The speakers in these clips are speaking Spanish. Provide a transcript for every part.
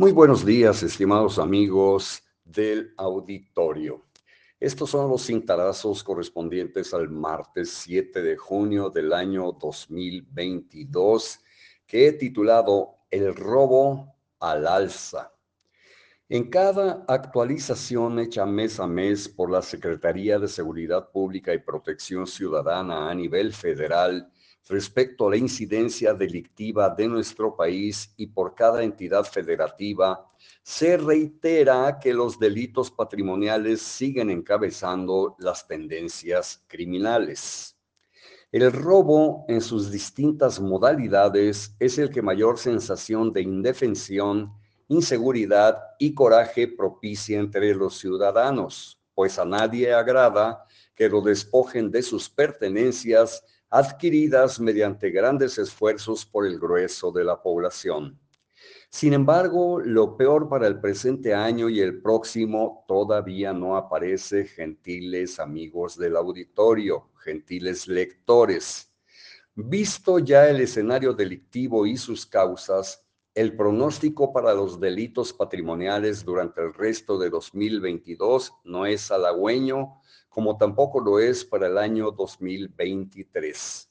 Muy buenos días, estimados amigos del auditorio. Estos son los cintarazos correspondientes al martes 7 de junio del año 2022 que he titulado El robo al alza. En cada actualización hecha mes a mes por la Secretaría de Seguridad Pública y Protección Ciudadana a nivel federal, respecto a la incidencia delictiva de nuestro país y por cada entidad federativa, se reitera que los delitos patrimoniales siguen encabezando las tendencias criminales. El robo en sus distintas modalidades es el que mayor sensación de indefensión, inseguridad y coraje propicia entre los ciudadanos, pues a nadie agrada que lo despojen de sus pertenencias adquiridas mediante grandes esfuerzos por el grueso de la población. Sin embargo, lo peor para el presente año y el próximo todavía no aparece, gentiles amigos del auditorio, gentiles lectores. Visto ya el escenario delictivo y sus causas, el pronóstico para los delitos patrimoniales durante el resto de 2022 no es halagüeño, como tampoco lo es para el año 2023.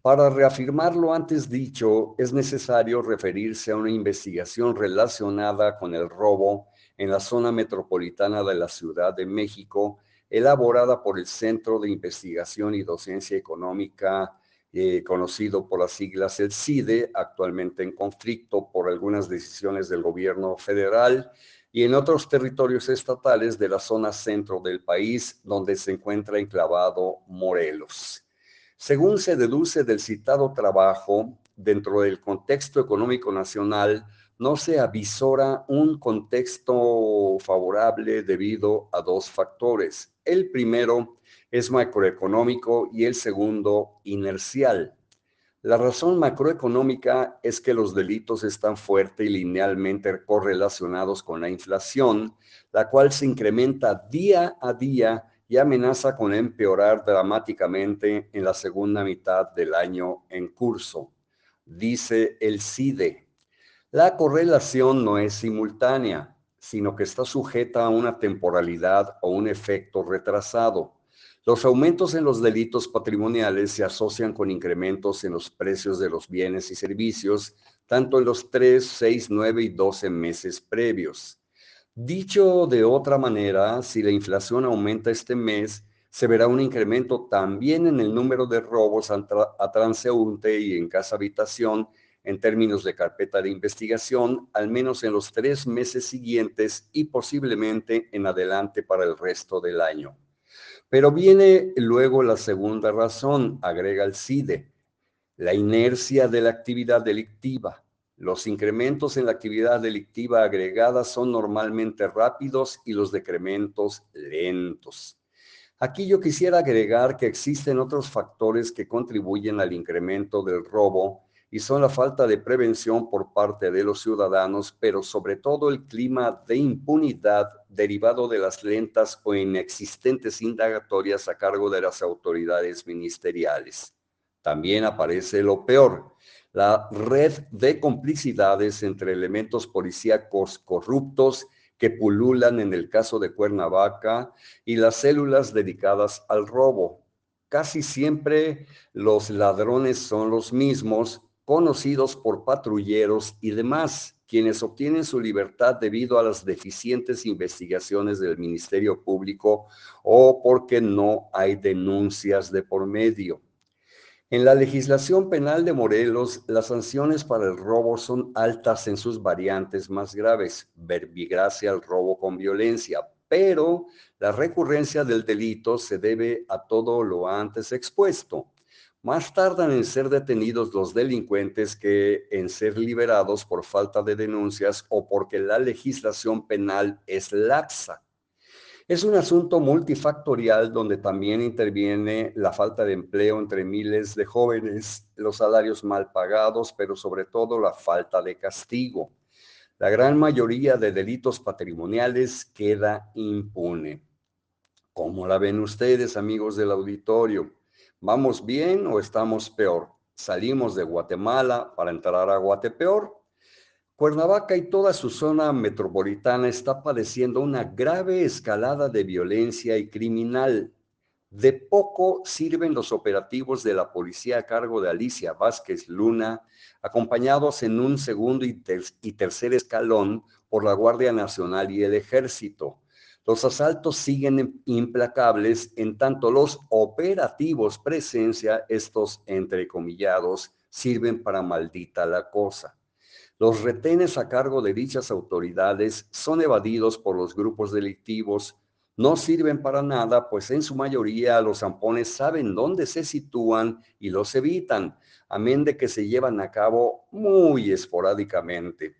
Para reafirmar lo antes dicho, es necesario referirse a una investigación relacionada con el robo en la zona metropolitana de la Ciudad de México, elaborada por el Centro de Investigación y Docencia Económica, eh, conocido por las siglas el CIDE, actualmente en conflicto por algunas decisiones del gobierno federal y en otros territorios estatales de la zona centro del país, donde se encuentra enclavado Morelos. Según se deduce del citado trabajo, dentro del contexto económico nacional, no se avisora un contexto favorable debido a dos factores. El primero es macroeconómico y el segundo inercial. La razón macroeconómica es que los delitos están fuerte y linealmente correlacionados con la inflación, la cual se incrementa día a día y amenaza con empeorar dramáticamente en la segunda mitad del año en curso, dice el CIDE. La correlación no es simultánea, sino que está sujeta a una temporalidad o un efecto retrasado. Los aumentos en los delitos patrimoniales se asocian con incrementos en los precios de los bienes y servicios, tanto en los 3, 6, 9 y 12 meses previos. Dicho de otra manera, si la inflación aumenta este mes, se verá un incremento también en el número de robos a, transeúnte y en casa habitación en términos de carpeta de investigación, al menos en los tres meses siguientes y posiblemente en adelante para el resto del año. Pero viene luego la segunda razón, agrega el CIDE, la inercia de la actividad delictiva. Los incrementos en la actividad delictiva agregada son normalmente rápidos y los decrementos lentos. Aquí yo quisiera agregar que existen otros factores que contribuyen al incremento del robo y son la falta de prevención por parte de los ciudadanos, pero sobre todo el clima de impunidad derivado de las lentas o inexistentes indagatorias a cargo de las autoridades ministeriales. También aparece lo peor, la red de complicidades entre elementos policíacos corruptos que pululan en el caso de Cuernavaca y las células dedicadas al robo. Casi siempre los ladrones son los mismos conocidos por patrulleros y demás, quienes obtienen su libertad debido a las deficientes investigaciones del Ministerio Público o porque no hay denuncias de por medio. En la legislación penal de Morelos, las sanciones para el robo son altas en sus variantes más graves, verbigracia al robo con violencia, pero la recurrencia del delito se debe a todo lo antes expuesto más tardan en ser detenidos los delincuentes que en ser liberados por falta de denuncias o porque la legislación penal es laxa. Es un asunto multifactorial donde también interviene la falta de empleo entre miles de jóvenes, los salarios mal pagados, pero sobre todo la falta de castigo. La gran mayoría de delitos patrimoniales queda impune. ¿Cómo la ven ustedes, amigos del auditorio? ¿Vamos bien o estamos peor? Salimos de Guatemala para entrar a Guatepeor. Cuernavaca y toda su zona metropolitana está padeciendo una grave escalada de violencia y criminal. De poco sirven los operativos de la policía a cargo de Alicia Vázquez Luna, acompañados en un segundo y, tercer escalón por la Guardia Nacional y el Ejército. Los asaltos siguen implacables en tanto los operativos presencia, estos entrecomillados, sirven para maldita la cosa. Los retenes a cargo de dichas autoridades son evadidos por los grupos delictivos, no sirven para nada, pues en su mayoría los zampones saben dónde se sitúan y los evitan, amén de que se llevan a cabo muy esporádicamente.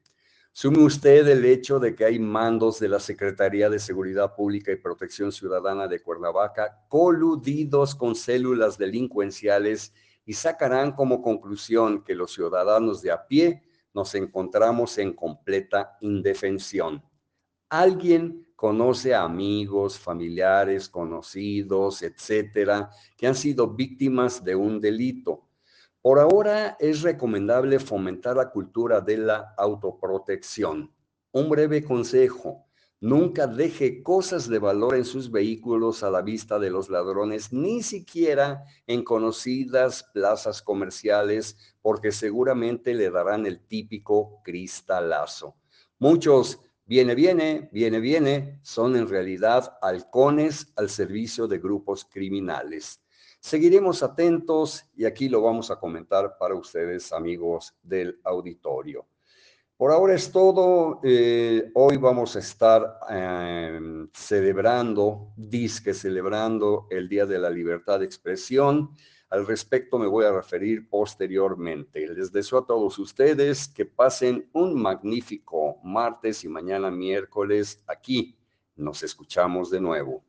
Sume usted el hecho de que hay mandos de la Secretaría de Seguridad Pública y Protección Ciudadana de Cuernavaca coludidos con células delincuenciales y sacarán como conclusión que los ciudadanos de a pie nos encontramos en completa indefensión. Alguien conoce a amigos, familiares, conocidos, etcétera, que han sido víctimas de un delito. Por ahora es recomendable fomentar la cultura de la autoprotección. Un breve consejo. Nunca deje cosas de valor en sus vehículos a la vista de los ladrones, ni siquiera en conocidas plazas comerciales, porque seguramente le darán el típico cristalazo. Muchos viene, viene, viene, viene, son en realidad halcones al servicio de grupos criminales. Seguiremos atentos y aquí lo vamos a comentar para ustedes, amigos del auditorio. Por ahora es todo. Eh, hoy vamos a estar em, celebrando, disque celebrando el Día de la Libertad de Expresión. Al respecto me voy a referir posteriormente. Les deseo a todos ustedes que pasen un magnífico martes y mañana miércoles aquí. Nos escuchamos de nuevo.